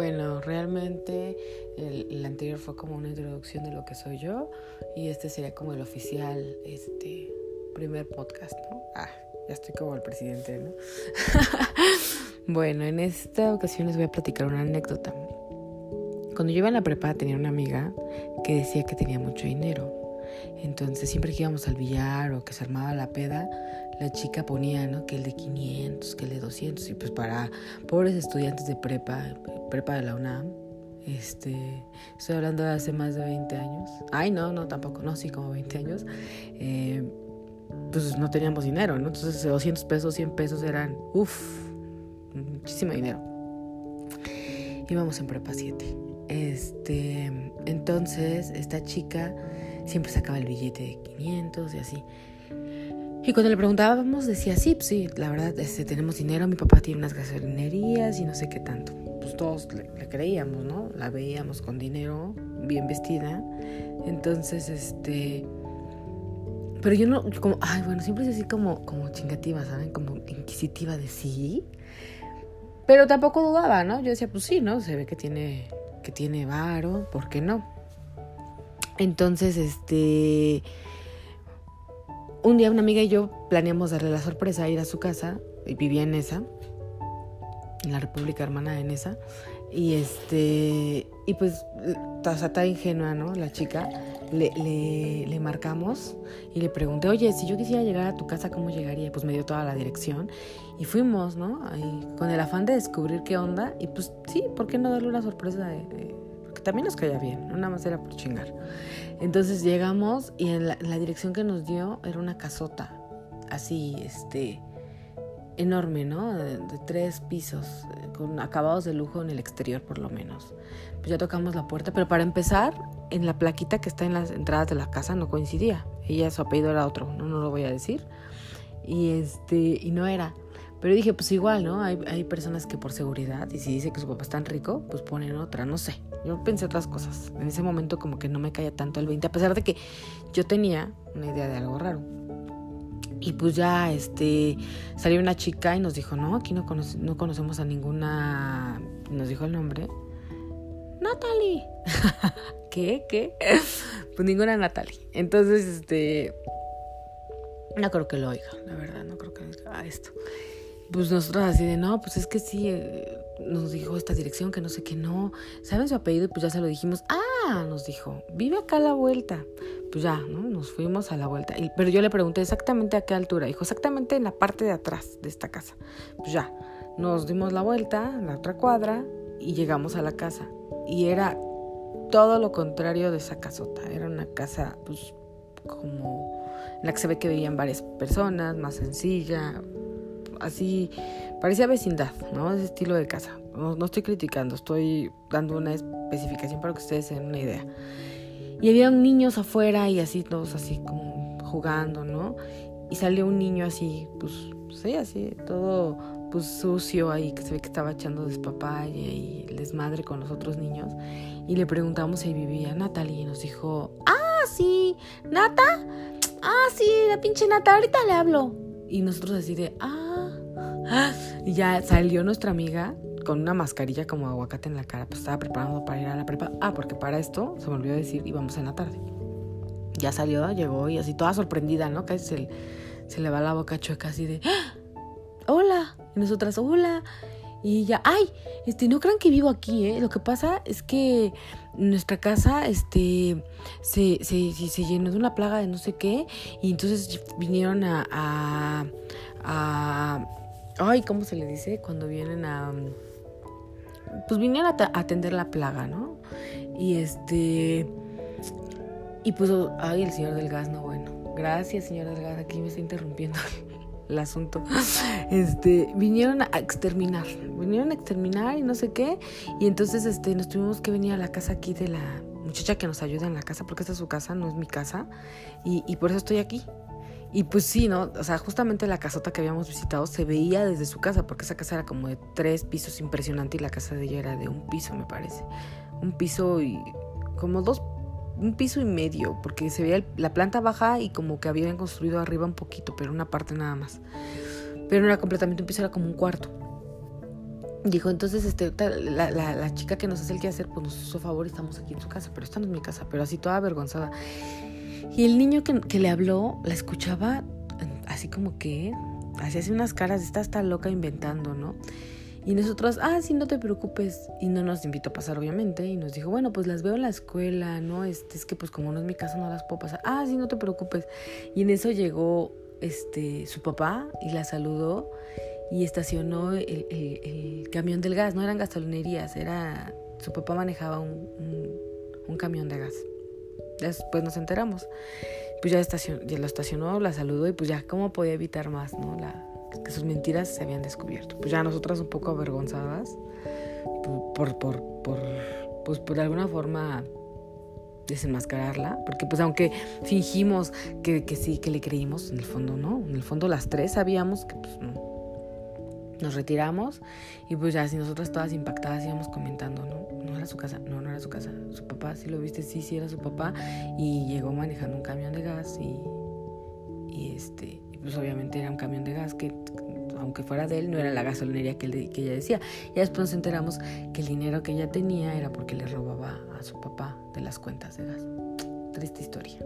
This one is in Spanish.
Bueno, realmente el, anterior fue como una introducción de lo que soy yo y este sería como el oficial, este primer podcast, ¿no? Ah, ya estoy como el presidente, ¿no? bueno, en esta ocasión les voy a platicar una anécdota. Cuando yo iba en la prepa tenía una amiga que decía que tenía mucho dinero. Entonces siempre que íbamos al billar o que se armaba la peda, la chica ponía, ¿no? Que el de 500, que el de 200. Y pues para pobres estudiantes de prepa, prepa de la UNAM, este, estoy hablando de hace más de 20 años. Ay, no, no, tampoco, no, sí, como 20 años. Eh, pues no teníamos dinero, ¿no? Entonces 200 pesos, 100 pesos eran, uff, muchísimo dinero. Íbamos en prepa 7. Este, entonces esta chica siempre sacaba el billete de 500 y así. Y cuando le preguntábamos decía, sí, pues sí, la verdad, este, tenemos dinero, mi papá tiene unas gasolinerías y no sé qué tanto. Pues todos le, creíamos, ¿no? La veíamos con dinero, bien vestida. Entonces, este... Pero yo no, como, ay, bueno, siempre es así como, como chingativa, ¿saben? Como inquisitiva de sí. Pero tampoco dudaba, ¿no? Yo decía, pues sí, ¿no? Se ve que tiene, que tiene varo, ¿por qué no? Entonces, este un día una amiga y yo planeamos darle la sorpresa, ir a su casa, y vivía en esa, en la República Hermana de Nesa, y este, y pues, o tan ingenua, ¿no? La chica, le, le, le, marcamos y le pregunté, oye, si yo quisiera llegar a tu casa, ¿cómo llegaría? Pues me dio toda la dirección y fuimos, ¿no? Ahí, con el afán de descubrir qué onda, y pues sí, ¿por qué no darle una sorpresa de también nos caía bien, no nada más era por chingar. Entonces llegamos y en la, dirección que nos dio era una casota, así, este, enorme, ¿no? De, tres pisos, con acabados de lujo en el exterior por lo menos. Pues ya tocamos la puerta, pero para empezar, en la plaquita que está en las entradas de la casa no coincidía. Ella, su apellido era otro, no, no lo voy a decir. Y este, y no era. Pero dije, pues igual, ¿no? Hay, hay personas que por seguridad, y si dice que su papá es tan rico, pues ponen otra, no sé. Yo pensé otras cosas. En ese momento como que no me caía tanto el 20, a pesar de que yo tenía una idea de algo raro. Y pues ya este salió una chica y nos dijo, no, aquí no, no conocemos a ninguna, nos dijo el nombre. Natalie. ¿Qué? ¿Qué? pues ninguna Natalie. Entonces, este... No creo que lo oiga, la verdad, no creo que oiga esto pues nosotros así de, no, pues es que sí, eh, nos dijo esta dirección, que no sé qué, no. ¿Saben su apellido? Pues ya se lo dijimos. Ah, nos dijo, vive acá a la vuelta. Pues ya, ¿no? Nos fuimos a la vuelta. Pero yo le pregunté exactamente a qué altura. Dijo, exactamente en la parte de atrás de esta casa. Pues ya, nos dimos la vuelta, la otra cuadra, y llegamos a la casa. Y era todo lo contrario de esa casota. Era una casa, pues, como en la que se ve que veían varias personas, más sencilla, así, parecía vecindad, ¿no? Ese estilo de casa. No, estoy criticando, estoy dando una especificación para que ustedes se den una idea. Y había niños afuera y así, todos así como jugando, ¿no? Y salió un niño así, pues, sí, así, todo pues sucio ahí, que se ve que estaba echando despapaya y desmadre con los otros niños. Y le preguntamos si vivía Natalie y nos dijo, ah, sí, Nata, ah, sí, la pinche Nata, ahorita le hablo. Y nosotros así de, ah, y ya salió nuestra amiga con una mascarilla como aguacate en la cara, pues estaba preparando para ir a la prepa. Ah, porque para esto se me olvidó decir, íbamos en la tarde. Ya salió, llegó y así toda sorprendida, ¿no? Casi se, se le va la boca chueca así de, ¡Ah! hola. Y nosotras, hola. Y ya, ay, este, no crean que vivo aquí, ¿eh? Lo que pasa es que nuestra casa, este, se, se, se llenó de una plaga de no sé qué. Y entonces vinieron a, a, a ay, ¿cómo se le dice? Cuando vienen a, pues vinieron a atender la plaga, ¿no? Y este, y pues, ay, el señor del gas, no, bueno, gracias señor del gas, aquí me está interrumpiendo el asunto. Este, vinieron a exterminar, vinieron a exterminar y no sé qué, y entonces, este, nos tuvimos que venir a la casa aquí de la muchacha que nos ayuda en la casa, porque esta es su casa, no es mi casa, y, y por eso estoy aquí. Y pues sí, ¿no? O sea, justamente la casota que habíamos visitado se veía desde su casa, porque esa casa era como de tres pisos impresionante y la casa de ella era de un piso, me parece. Un piso y como dos, un piso y medio, porque se veía la planta baja y como que habían construido arriba un poquito, pero una parte nada más. Pero no era completamente un piso, era como un cuarto. dijo, entonces este, la, la, la, chica que nos hace el quehacer, pues nos hizo favor y estamos aquí en su casa, pero esta no es mi casa, pero así toda avergonzada. Y el niño que, que le habló la escuchaba así como que, así unas caras, está hasta loca inventando, ¿no? Y nosotros, ah, sí, no te preocupes. Y no nos invitó a pasar, obviamente. Y nos dijo, bueno, pues las veo en la escuela, ¿no? Este, es que pues como no es mi casa, no las puedo pasar. Ah, sí, no te preocupes. Y en eso llegó este, su papá y la saludó y estacionó el, camión del gas. No eran gasolinerías, era... Su papá manejaba un, un, camión de gas. Después nos enteramos. Pues ya, estacionó, ya lo estacionó, la saludó y pues ya, ¿cómo podía evitar más, no? La, que sus mentiras se habían descubierto. Pues ya nosotras un poco avergonzadas por, por, por, pues por alguna forma desenmascararla, porque pues aunque fingimos que, que, sí, que le creímos, en el fondo no, en el fondo las tres sabíamos que pues no. Nos retiramos y pues ya si nosotras todas impactadas íbamos comentando, no, no era su casa, no, no era su casa, su papá, si lo viste, sí, sí era su papá y llegó manejando un camión de gas y, y este, pues obviamente era un camión de gas que aunque fuera de él, no era la gasolinería que, que ella decía. Y después nos enteramos que el dinero que ella tenía era porque le robaba a su papá de las cuentas de gas. Triste historia.